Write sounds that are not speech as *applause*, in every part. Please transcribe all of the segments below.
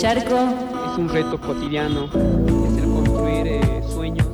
Charco. Es un reto cotidiano, es el construir eh, sueños.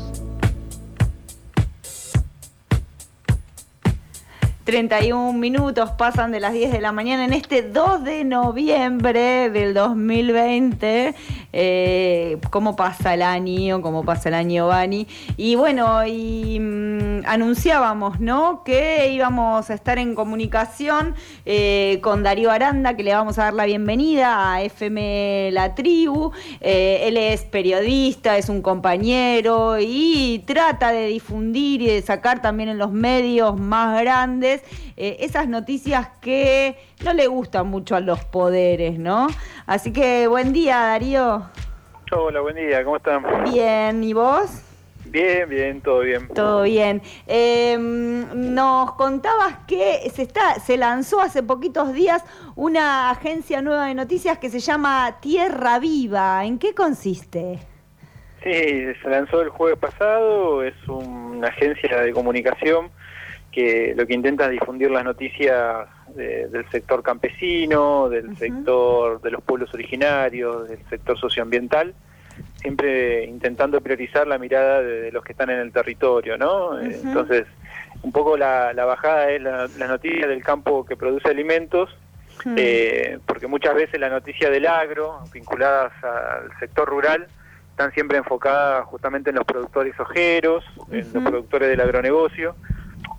31 minutos pasan de las 10 de la mañana en este 2 de noviembre del 2020. Eh, ¿Cómo pasa el año? ¿Cómo pasa el año, Bani? Y bueno, mm, anunciábamos, ¿no? Que íbamos a estar en comunicación eh, con Darío Aranda, que le vamos a dar la bienvenida a FM La Tribu. Eh, él es periodista, es un compañero y trata de difundir y de sacar también en los medios más grandes esas noticias que no le gustan mucho a los poderes, ¿no? Así que buen día, Darío. Hola, buen día, ¿cómo están? Bien, ¿y vos? Bien, bien, todo bien. Todo bien. Em, nos contabas que se está, se lanzó hace poquitos días una agencia nueva de noticias que se llama Tierra Viva. ¿En qué consiste? Sí, se lanzó el jueves pasado, es una agencia de comunicación que lo que intenta es difundir las noticias del sector campesino, del sector de los pueblos originarios, del sector socioambiental, siempre intentando priorizar la mirada de, los que están en el territorio, ¿no? Entonces, un poco la, bajada es la, noticia del campo que produce alimentos, eh, porque muchas veces la noticia del agro, vinculadas al sector rural, están siempre enfocadas justamente en los productores ojeros, en los productores del agronegocio,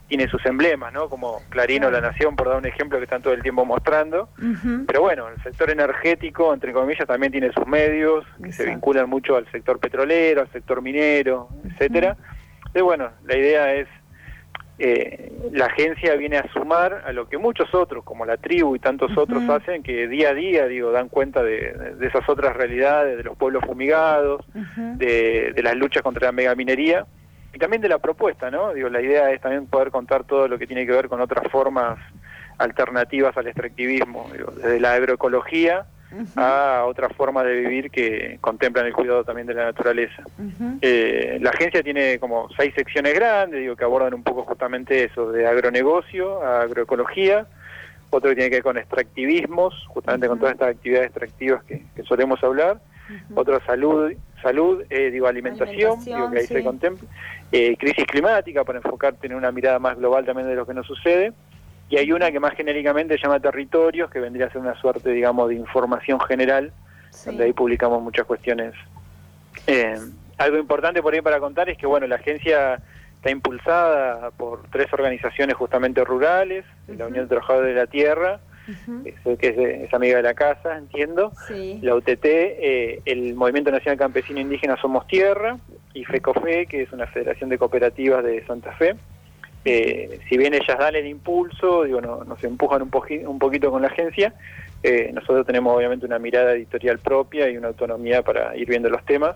tiene sus emblemas, ¿no? Como Clarino, La Nación, por dar un ejemplo que están todo el tiempo mostrando. Pero bueno, el sector energético, entre comillas, también tiene sus medios que se vinculan mucho al sector petrolero, al sector minero, etcétera. Entonces, bueno, la idea es eh, la agencia viene a sumar a lo que muchos otros, como la tribu y tantos otros hacen, que día a día, digo, dan cuenta de, esas otras realidades, de los pueblos fumigados, de, de las luchas contra la megaminería y también de la propuesta, ¿no? Digo, la idea es también poder contar todo lo que tiene que ver con otras formas alternativas al extractivismo, desde la agroecología a otras formas de vivir que contemplan el cuidado también de la naturaleza. Eh, la agencia tiene como seis secciones grandes, digo, que abordan un poco justamente eso, de agronegocio a agroecología, otro que tiene que ver con extractivismos, justamente con todas estas actividades extractivas que, solemos hablar, otro salud, salud eh, digo alimentación, digo que ahí se contempla, eh, crisis climática, para enfocarte en una mirada más global también de lo que nos sucede. Y hay una que más genéricamente se llama territorios, que vendría a ser una suerte, digamos, de información general, donde ahí publicamos muchas cuestiones. Eh, algo importante por ahí para contar es que, bueno, la agencia está impulsada por tres organizaciones justamente rurales, la Unión de Trabajadores de la Tierra, que es, amiga de la casa, entiendo, la UTT, eh, el Movimiento Nacional Campesino Indígena Somos Tierra, y FECOFE, que es una federación de cooperativas de Santa Fe. Eh, si bien ellas dan el impulso, digo, no, nos empujan un, un poquito con la agencia, eh, nosotros tenemos obviamente una mirada editorial propia y una autonomía para ir viendo los temas.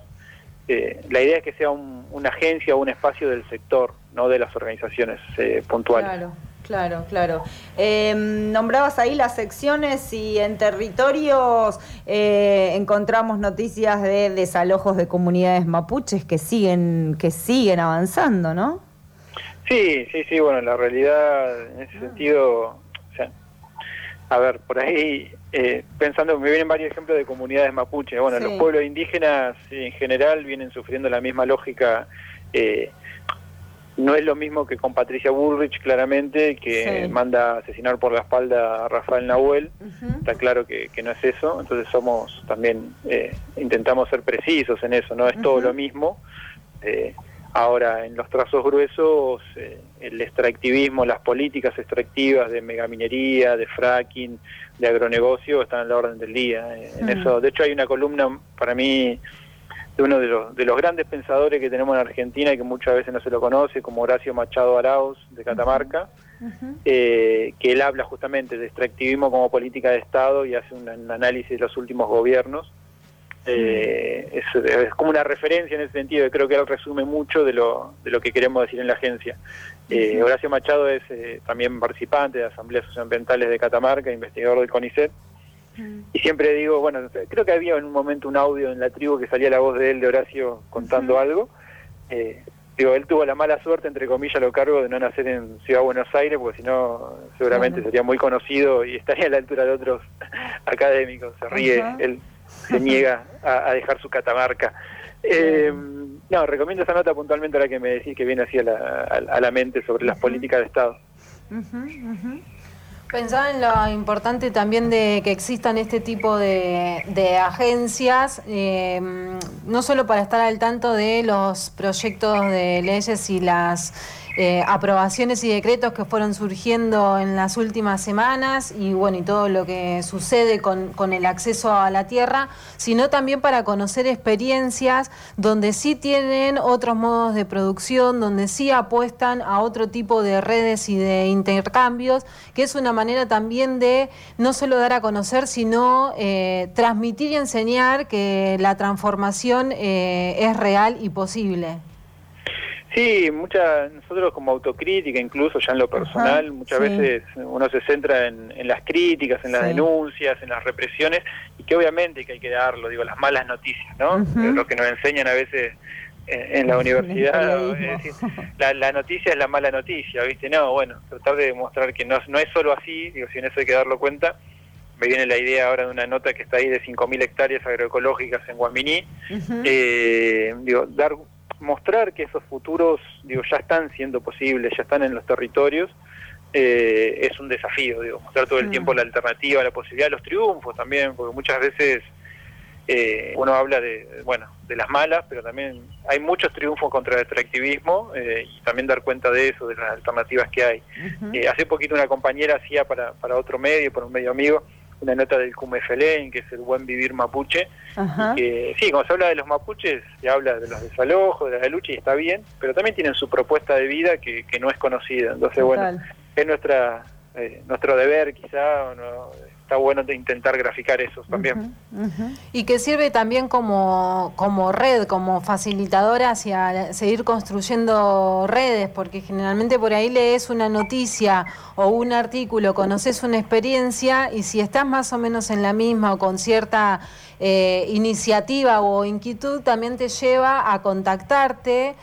Eh, la idea es que sea una agencia o un espacio del sector, no de las organizaciones puntuales. Claro. Claro, claro. Em, nombrabas ahí las secciones y en territorios eh, encontramos noticias de desalojos de comunidades mapuches que siguen que siguen avanzando, ¿no? Sí, sí, sí. Bueno, la realidad en ese sentido, o sea, a ver, por ahí eh, pensando, me vienen varios ejemplos de comunidades mapuches. Bueno, los pueblos indígenas en general vienen sufriendo la misma lógica. Eh, no es lo mismo que con Patricia Bullrich, claramente, que manda a asesinar por la espalda a Rafael Nahuel. Está claro que, no es eso. Entonces somos también, eh, intentamos ser precisos en eso, no es todo lo mismo. Eh, ahora, en los trazos gruesos, eh, el extractivismo, las políticas extractivas de megaminería, de fracking, de agronegocio, están a la orden del día. en eso, de hecho, hay una columna para mí de uno de los, de los grandes pensadores que tenemos en Argentina y que muchas veces no se lo conoce, como Horacio Machado Arauz de Catamarca, eh, que él habla justamente de extractivismo como política de Estado y hace un, análisis de los últimos gobiernos. Eh, es, como una referencia en ese sentido, y creo que él resume mucho de lo, de lo que queremos decir en la agencia. Eh, Horacio Machado es también participante de Asambleas Socioambientales de Catamarca, investigador del CONICET, y siempre digo, bueno, creo que había en un momento un audio en la tribu que salía la voz de él, de Horacio, contando algo. Eh, digo, él tuvo la mala suerte, entre comillas, lo cargo de no nacer en Ciudad Buenos Aires, porque si no, seguramente sería muy conocido y estaría a la altura de otros *laughs* académicos. Se ríe él. se niega a, dejar su catamarca. Eh, no, recomiendo esa nota puntualmente ahora que me decís que viene así a la, mente sobre las políticas de Estado. Pensaba en lo importante también de que existan este tipo de, agencias, eh, no solo para estar al tanto de los proyectos de leyes y las eh, aprobaciones y decretos que fueron surgiendo en las últimas semanas y bueno, y todo lo que sucede con, el acceso a la tierra, sino también para conocer experiencias donde sí tienen otros modos de producción, donde sí apuestan a otro tipo de redes y de intercambios, que es una manera también de no solo dar a conocer, sino eh, transmitir y enseñar que la transformación eh, es real y posible. Sí, mucha, nosotros como autocrítica, incluso ya en lo personal, muchas veces uno se centra en, las críticas, en las denuncias, en las represiones, y que obviamente que hay que darlo, digo, las malas noticias, ¿no? Lo que nos enseñan a veces en, la universidad, *laughs* la, noticia es la mala noticia, ¿viste? No, bueno, tratar de demostrar que no, no es solo así, digo, si en eso hay que darlo cuenta, me viene la idea ahora de una nota que está ahí de 5.000 hectáreas agroecológicas en Guaminí, eh, digo, dar mostrar que esos futuros digo ya están siendo posibles, ya están en los territorios, eh, es un desafío, digo, mostrar todo el mm. tiempo la alternativa, la posibilidad, los triunfos también, porque muchas veces eh, uno habla de, bueno, de las malas, pero también hay muchos triunfos contra el extractivismo eh, y también dar cuenta de eso, de las alternativas que hay. hace poquito una compañera hacía para, para otro medio, para un medio amigo, una nota del Cumefelén, que es el buen vivir mapuche. Que, sí, cuando se habla de los mapuches, se habla de los desalojos, de la lucha y está bien, pero también tienen su propuesta de vida que, que no es conocida. Entonces, bueno, es nuestra eh, nuestro deber quizá, no, está bueno de intentar graficar eso también. Y que sirve también como, como red, como facilitadora hacia seguir construyendo redes, porque generalmente por ahí lees una noticia o un artículo, conoces una experiencia y si estás más o menos en la misma o con cierta eh, iniciativa o inquietud, también te lleva a contactarte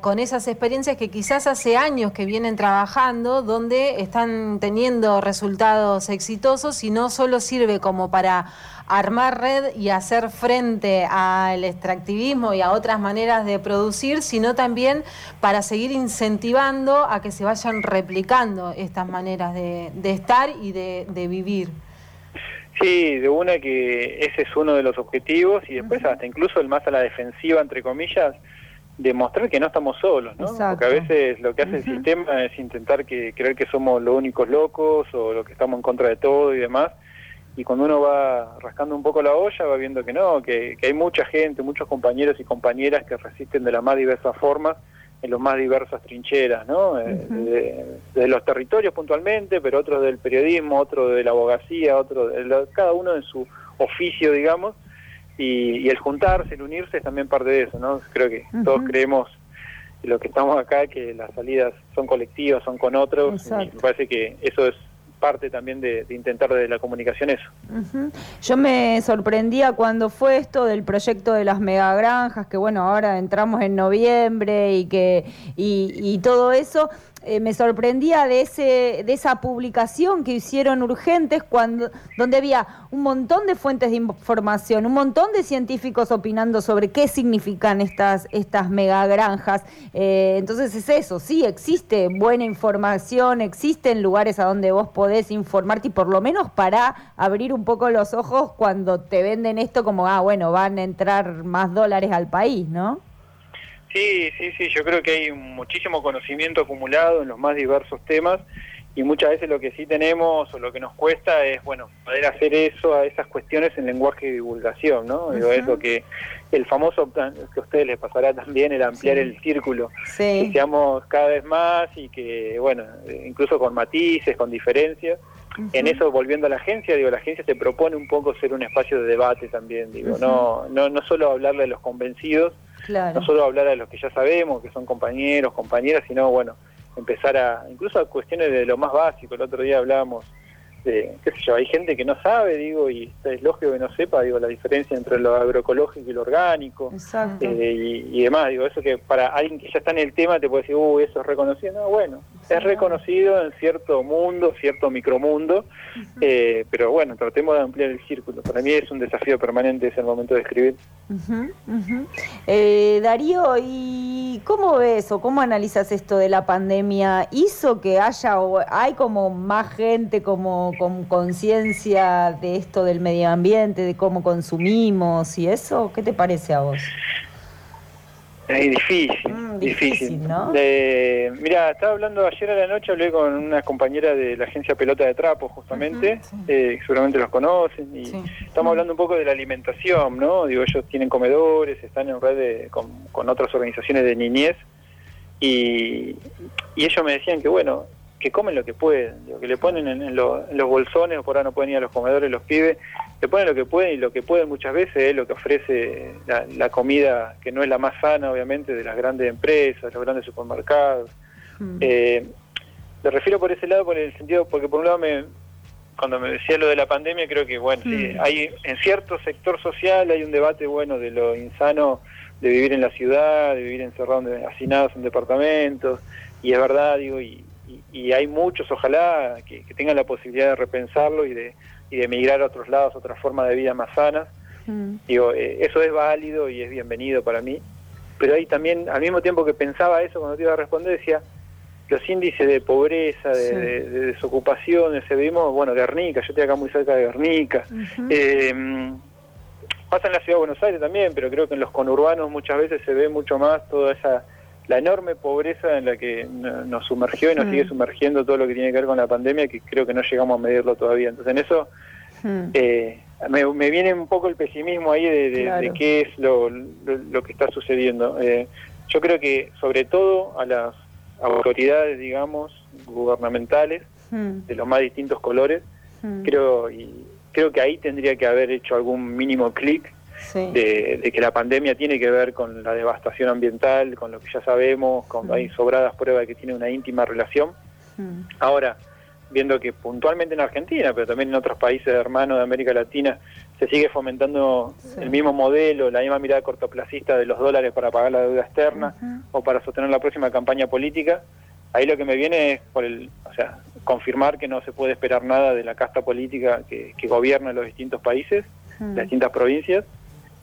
con esas experiencias que quizás hace años que vienen trabajando, donde están teniendo resultados exitosos y no solo sirve como para armar red y hacer frente al extractivismo y a otras maneras de producir, sino también para seguir incentivando a que se vayan replicando estas maneras de, estar y de, vivir. Sí, de una que ese es uno de los objetivos y después hasta incluso el más a la defensiva, entre comillas, demostrar que no estamos solos, ¿no? Porque a veces lo que hace el sistema es intentar que creer que somos los únicos locos o los que estamos en contra de todo y demás. Y cuando uno va rascando un poco la olla, va viendo que no, que, hay mucha gente, muchos compañeros y compañeras que resisten de las más diversas formas, en las más diversas trincheras, ¿no? Eh, de, los territorios puntualmente, pero otros del periodismo, otros de la abogacía, otros, cada uno en su oficio, digamos, y, el juntarse, el unirse es también parte de eso, ¿no? Creo que todos creemos lo que estamos acá, que las salidas son colectivas, son con otros, y me parece que eso es parte también de, intentar de la comunicación eso. Yo me sorprendía cuando fue esto del proyecto de las megagranjas, que bueno, ahora entramos en noviembre y que y, y todo eso, eh, me sorprendía de, ese, de esa publicación que hicieron urgentes cuando, donde había un montón de fuentes de información, un montón de científicos opinando sobre qué significan estas, estas megagranjas. Eh, entonces es eso, sí, existe buena información, existen lugares a donde vos podés informarte y por lo menos para abrir un poco los ojos cuando te venden esto como, ah, bueno, van a entrar más dólares al país, ¿no? Sí, sí, sí, yo creo que hay muchísimo conocimiento acumulado en los más diversos temas y muchas veces lo que sí tenemos o lo que nos cuesta es, bueno, poder hacer eso a esas cuestiones en lenguaje de divulgación, ¿no? Es lo que el famoso, que a ustedes les pasará también, el ampliar el círculo, que seamos cada vez más y que, bueno, incluso con matices, con diferencias. En eso, volviendo a la agencia, digo, la agencia se propone un poco ser un espacio de debate también, digo, no, no, no solo hablarle a los convencidos, no solo hablar a los que ya sabemos, que son compañeros, compañeras, sino, bueno, empezar a, incluso a cuestiones de lo más básico. El otro día hablábamos qué sé yo, hay gente que no sabe, digo, y es lógico que no sepa, digo, la diferencia entre lo agroecológico y lo orgánico, eh, y, demás, digo, eso que para alguien que ya está en el tema te puede decir, uh, eso es reconocido, no, bueno, es reconocido en cierto mundo, cierto micromundo, eh, pero bueno, tratemos de ampliar el círculo, para mí es un desafío permanente ese el momento de escribir. Eh, Darío, ¿y cómo ves o cómo analizas esto de la pandemia? ¿Hizo que haya o hay como más gente como con conciencia de esto del medio ambiente, de cómo consumimos y eso? ¿Qué te parece a vos? Es difícil, mm, difícil. ¿no? mira, estaba hablando ayer a la noche, hablé con una compañera de la agencia Pelota de Trapo, justamente, eh, seguramente los conocen, y estamos hablando un poco de la alimentación, ¿no? Digo, ellos tienen comedores, están en red con, otras organizaciones de niñez, y, y ellos me decían que, bueno, que comen lo que pueden, que le ponen en, los bolsones, por ahora no pueden ir a los comedores los pibes, le ponen lo que pueden y lo que pueden muchas veces es lo que ofrece la, comida que no es la más sana, obviamente, de las grandes empresas, los grandes supermercados. Mm. Eh, lo refiero por ese lado, por el sentido, porque por un lado me, cuando me decía lo de la pandemia, creo que bueno, sí, mm. hay en cierto sector social hay un debate bueno de lo insano de vivir en la ciudad, de vivir encerrados, hacinados en departamentos, y es verdad, digo, y, y, hay muchos, ojalá, que, tengan la posibilidad de repensarlo y de, y de emigrar a otros lados, otras formas de vida más sanas. Mm. Digo, eh, eso es válido y es bienvenido para mí. Pero ahí también, al mismo tiempo que pensaba eso, cuando te iba a responder, decía, los índices de pobreza, de, desocupación, se vimos, bueno, Guernica, yo estoy acá muy cerca de Guernica. Eh, pasa en la ciudad de Buenos Aires también, pero creo que en los conurbanos muchas veces se ve mucho más toda esa la enorme pobreza en la que nos sumergió y nos mm. sigue sumergiendo todo lo que tiene que ver con la pandemia, que creo que no llegamos a medirlo todavía. Entonces, en eso mm. eh, me, viene un poco el pesimismo ahí de, qué es lo, que está sucediendo. Eh, yo creo que, sobre todo, a las autoridades, digamos, gubernamentales, mm. de los más distintos colores, creo, y creo que ahí tendría que haber hecho algún mínimo clic de, que la pandemia tiene que ver con la devastación ambiental, con lo que ya sabemos, con mm. hay sobradas pruebas de que tiene una íntima relación. Mm. Ahora, viendo que puntualmente en Argentina, pero también en otros países hermanos de América Latina, se sigue fomentando el mismo modelo, la misma mirada cortoplacista de los dólares para pagar la deuda externa o para sostener la próxima campaña política, ahí lo que me viene es por el, o sea, confirmar que no se puede esperar nada de la casta política que, gobierna los distintos países, las distintas provincias,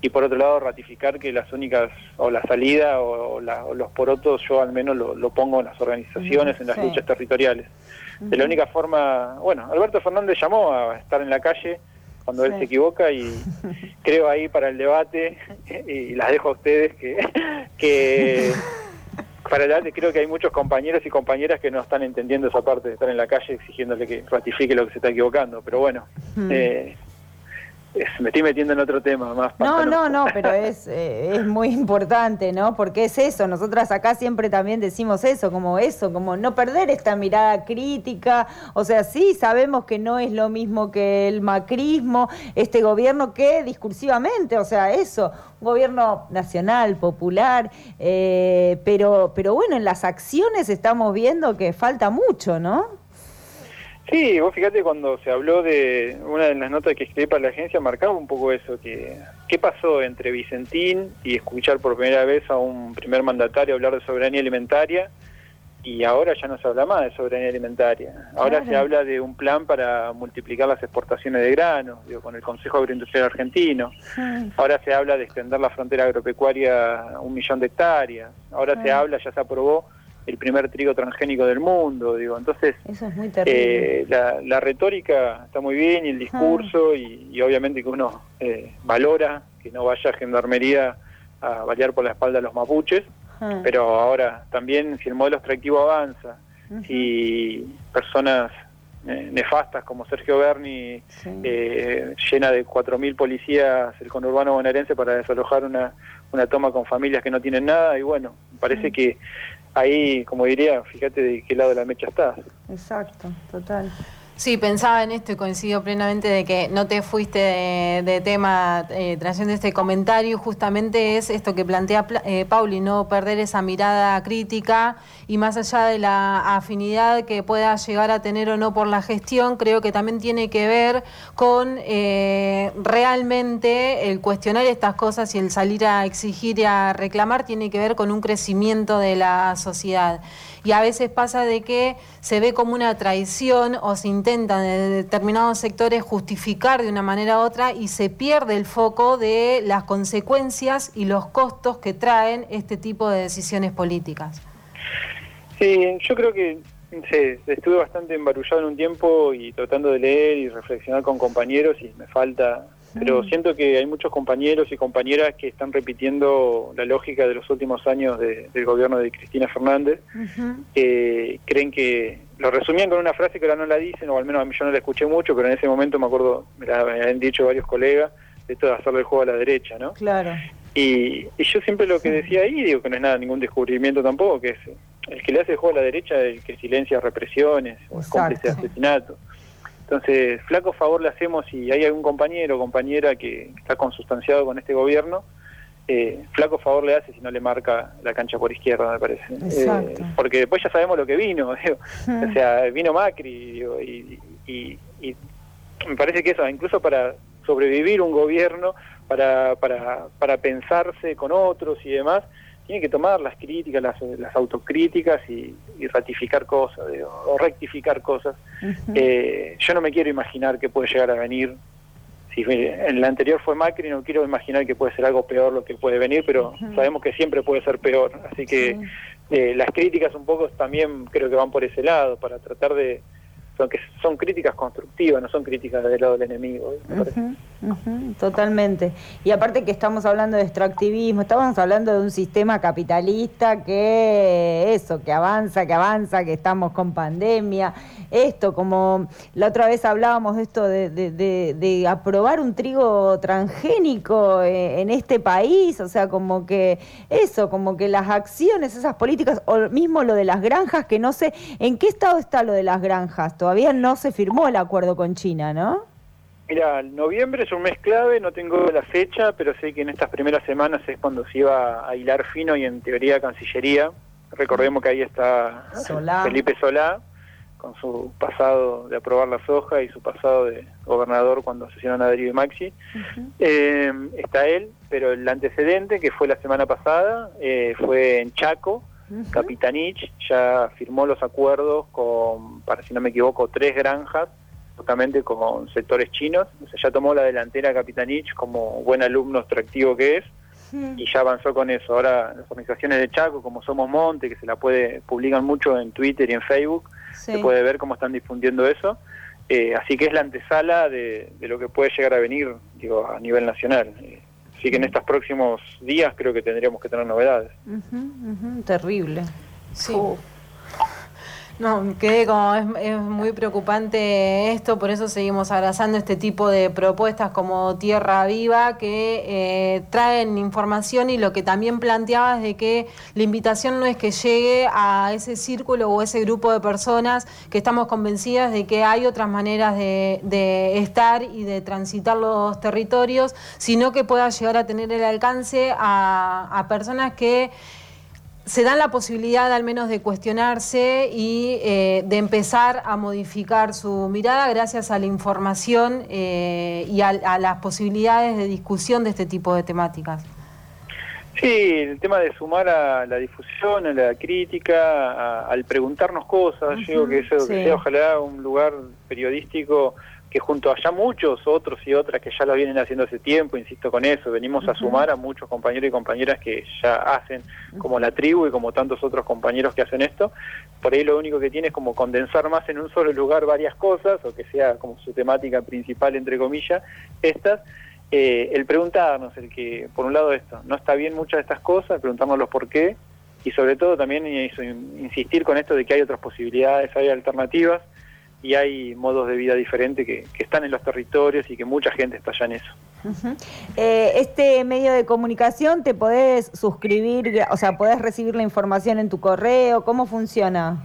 y por otro lado ratificar que las únicas, o la salida o, los porotos, yo al menos lo, pongo en las organizaciones, en las luchas territoriales. De la única forma, bueno, Alberto Fernández llamó a estar en la calle cuando él se equivoca y *laughs* creo ahí para el debate, y las dejo a ustedes, que, que para el debate creo que hay muchos compañeros y compañeras que no están entendiendo esa parte de estar en la calle exigiéndole que ratifique lo que se está equivocando, pero bueno. Eh, *laughs* me estoy metiendo en otro tema más. No, no, no, pero es, eh, es muy importante, ¿no? Porque es eso, nosotras acá siempre también decimos eso, como eso, como no perder esta mirada crítica, o sea, sí, sabemos que no es lo mismo que el macrismo, este gobierno que discursivamente, o sea, eso, un gobierno nacional, popular, eh, pero, pero bueno, en las acciones estamos viendo que falta mucho, ¿no? Sí, vos fíjate cuando se habló de una de las notas que escribí para la agencia, marcaba un poco eso, que qué pasó entre Vicentín y escuchar por primera vez a un primer mandatario hablar de soberanía alimentaria y ahora ya no se habla más de soberanía alimentaria. Ahora se habla de un plan para multiplicar las exportaciones de granos, digo, con el Consejo Agroindustrial Argentino. Ahora se habla de extender la frontera agropecuaria a un millón de hectáreas. Ahora se habla, ya se aprobó el primer trigo transgénico del mundo, digo, entonces eh, la, retórica está muy bien y el discurso y, obviamente que uno eh, valora que no vaya a gendarmería a balear por la espalda a los mapuches, pero ahora también si el modelo extractivo avanza, si personas eh, nefastas como Sergio Berni llena de 4.000 policías el conurbano bonaerense para desalojar una, una toma con familias que no tienen nada y bueno, parece que ahí, como diría, fíjate de qué lado de la mecha estás. Exacto, total. Sí, pensaba en esto y coincido plenamente de que no te fuiste de, tema eh, trayendo este comentario. Justamente es esto que plantea eh, Pauli, no perder esa mirada crítica y más allá de la afinidad que pueda llegar a tener o no por la gestión, creo que también tiene que ver con eh, realmente el cuestionar estas cosas y el salir a exigir y a reclamar tiene que ver con un crecimiento de la sociedad y a veces pasa de que se ve como una traición o se intenta en determinados sectores justificar de una manera u otra y se pierde el foco de las consecuencias y los costos que traen este tipo de decisiones políticas. Sí, yo creo que estuve bastante embarullado en un tiempo y tratando de leer y reflexionar con compañeros y me falta pero siento que hay muchos compañeros y compañeras que están repitiendo la lógica de los últimos años del gobierno de Cristina Fernández, que creen que, lo resumían con una frase que ahora no la dicen, o al menos yo no la escuché mucho, pero en ese momento me acuerdo, me la habían dicho varios colegas, de esto de hacerle el juego a la derecha, ¿no? Claro. Y, yo siempre lo que decía ahí, digo que no es nada, ningún descubrimiento tampoco, que es el que le hace el juego a la derecha es el que silencia represiones, o es cómplice de asesinato. Entonces, flaco favor le hacemos si hay algún compañero o compañera que está consustanciado con este gobierno, eh, flaco favor le hace si no le marca la cancha por izquierda, me parece. Eh, porque después ya sabemos lo que vino, *laughs* o sea, vino Macri y, me parece que eso, incluso para sobrevivir un gobierno, para, para, para pensarse con otros y demás, tiene que tomar las críticas, las, autocríticas y, ratificar cosas o rectificar cosas. Eh, yo no me quiero imaginar que puede llegar a venir. Si en la anterior fue Macri, no quiero imaginar que puede ser algo peor lo que puede venir, pero sabemos que siempre puede ser peor. Así que eh, las críticas un poco también creo que van por ese lado, para tratar de, son, que son críticas constructivas, no son críticas del lado del enemigo. totalmente. Y aparte que estamos hablando de extractivismo, estamos hablando de un sistema capitalista que eso, que avanza, que avanza, que estamos con pandemia. Esto, como la otra vez hablábamos de esto de, de, aprobar un trigo transgénico eh, en este país, o sea, como que eso, como que las acciones, esas políticas, o mismo lo de las granjas, que no sé, ¿en qué estado está lo de las granjas? Todavía no se firmó el acuerdo con China, ¿no? Mira, noviembre es un mes clave, no tengo la fecha, pero sé que en estas primeras semanas es cuando se iba a hilar fino y en teoría Cancillería. Recordemos que ahí está Felipe Solá, con su pasado de aprobar la soja y su pasado de gobernador cuando asesinó a Darío y Maxi. Eh, está él, pero el antecedente, que fue la semana pasada, eh, fue en Chaco, Capitanich ya firmó los acuerdos con, para si no me equivoco, tres granjas, justamente con sectores chinos. O sea, ya tomó la delantera Capitanich como buen alumno extractivo que es y ya avanzó con eso. Ahora las organizaciones de Chaco, como Somos Monte, que se la puede, publican mucho en Twitter y en Facebook, se puede ver cómo están difundiendo eso. Eh, así que es la antesala de, de, lo que puede llegar a venir digo, a nivel nacional. Eh, Así que en estos próximos días creo que tendríamos que tener novedades. Terrible. Sí. No, quedé como, es, muy preocupante esto, por eso seguimos abrazando este tipo de propuestas como Tierra Viva que eh, traen información y lo que también planteabas de que la invitación no es que llegue a ese círculo o ese grupo de personas que estamos convencidas de que hay otras maneras de, estar y de transitar los territorios, sino que pueda llegar a tener el alcance a, a personas que se dan la posibilidad al menos de cuestionarse y eh, de empezar a modificar su mirada gracias a la información eh, y a, las posibilidades de discusión de este tipo de temáticas. Sí, el tema de sumar a la difusión, a la crítica, al preguntarnos cosas, yo digo que eso que sea ojalá un lugar periodístico que junto a ya muchos otros y otras que ya lo vienen haciendo hace tiempo, insisto con eso, venimos a sumar a muchos compañeros y compañeras que ya hacen como la tribu y como tantos otros compañeros que hacen esto, por ahí lo único que tiene es como condensar más en un solo lugar varias cosas, o que sea como su temática principal, entre comillas, estas, eh, el preguntarnos, el que, por un lado esto, no está bien muchas de estas cosas, preguntarnos los por qué, y sobre todo también insistir con esto de que hay otras posibilidades, hay alternativas, y hay modos de vida diferentes que, están en los territorios y que mucha gente está allá en eso. Eh, este medio de comunicación, ¿te podés suscribir, o sea, podés recibir la información en tu correo? ¿Cómo funciona?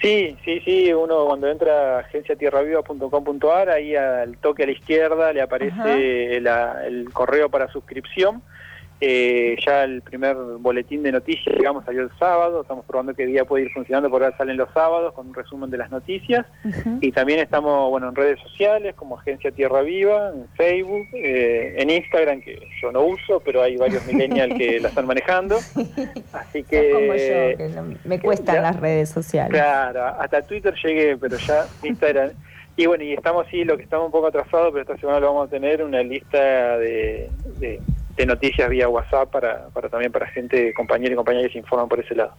Sí, sí, sí, uno cuando entra a agenciatierraviva.com.ar, ahí al toque a la izquierda le aparece el correo para suscripción eh, ya el primer boletín de noticias, digamos, salió el sábado, estamos probando qué día puede ir funcionando, porque ahora salen los sábados con un resumen de las noticias. Y también estamos, bueno, en redes sociales como Agencia Tierra Viva, en Facebook, eh, en Instagram, que yo no uso, pero hay varios *laughs* millennials que la están manejando. Así que... Como yo, que me cuestan las redes sociales. Claro, hasta Twitter llegué, pero ya Instagram... Y bueno, y estamos sí, lo que estamos un poco atrasados, pero esta semana lo vamos a tener, una lista de de noticias vía WhatsApp para, para también para gente, compañeros y compañeras que se informan por ese lado.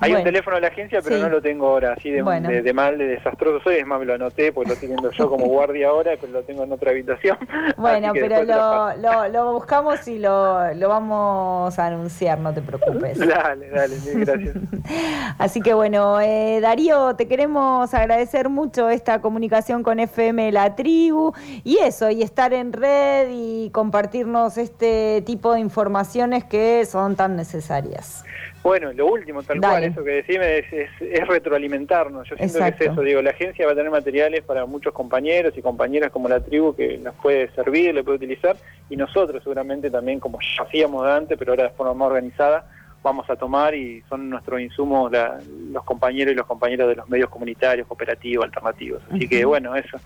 Hay un teléfono de la agencia, pero no lo tengo ahora, así de, de, mal, de desastroso soy, es más, me lo anoté, porque lo estoy viendo yo como guardia ahora, pero lo tengo en otra habitación. *laughs* Bueno, pero lo, lo, lo, buscamos y lo, lo vamos a anunciar, no te preocupes. *laughs* dale, dale, gracias. *laughs* así que bueno, eh, Darío, te queremos agradecer mucho esta comunicación con FM La Tribu y eso, y estar en red y compartirnos este tipo de informaciones que son tan necesarias. Bueno, lo último, tal cual, eso que decime es, retroalimentarnos. Yo siento que es eso, digo, la agencia va a tener materiales para muchos compañeros y compañeras como la tribu que nos puede servir, le puede utilizar, y nosotros seguramente también, como ya hacíamos antes, pero ahora de forma más organizada, vamos a tomar y son nuestros insumos los compañeros y los compañeros de los medios comunitarios, cooperativos, alternativos. Así que bueno, eso.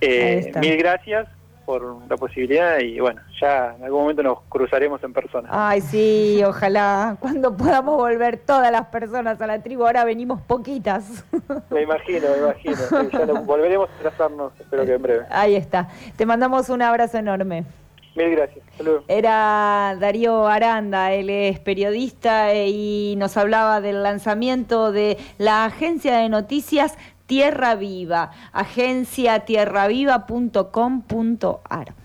Eh, mil gracias por la posibilidad y bueno, ya en algún momento nos cruzaremos en persona. Ay, sí, ojalá, cuando podamos volver todas las personas a la tribu, ahora venimos poquitas. *laughs* Me imagino, me imagino, ya volveremos a trazarnos, espero que en breve. Ahí está, te mandamos un abrazo enorme. Mil gracias. Saludos. Era Darío Aranda, él es periodista y nos hablaba del lanzamiento de la agencia de noticias Tierra Viva, agencia tierraviva.com.ar.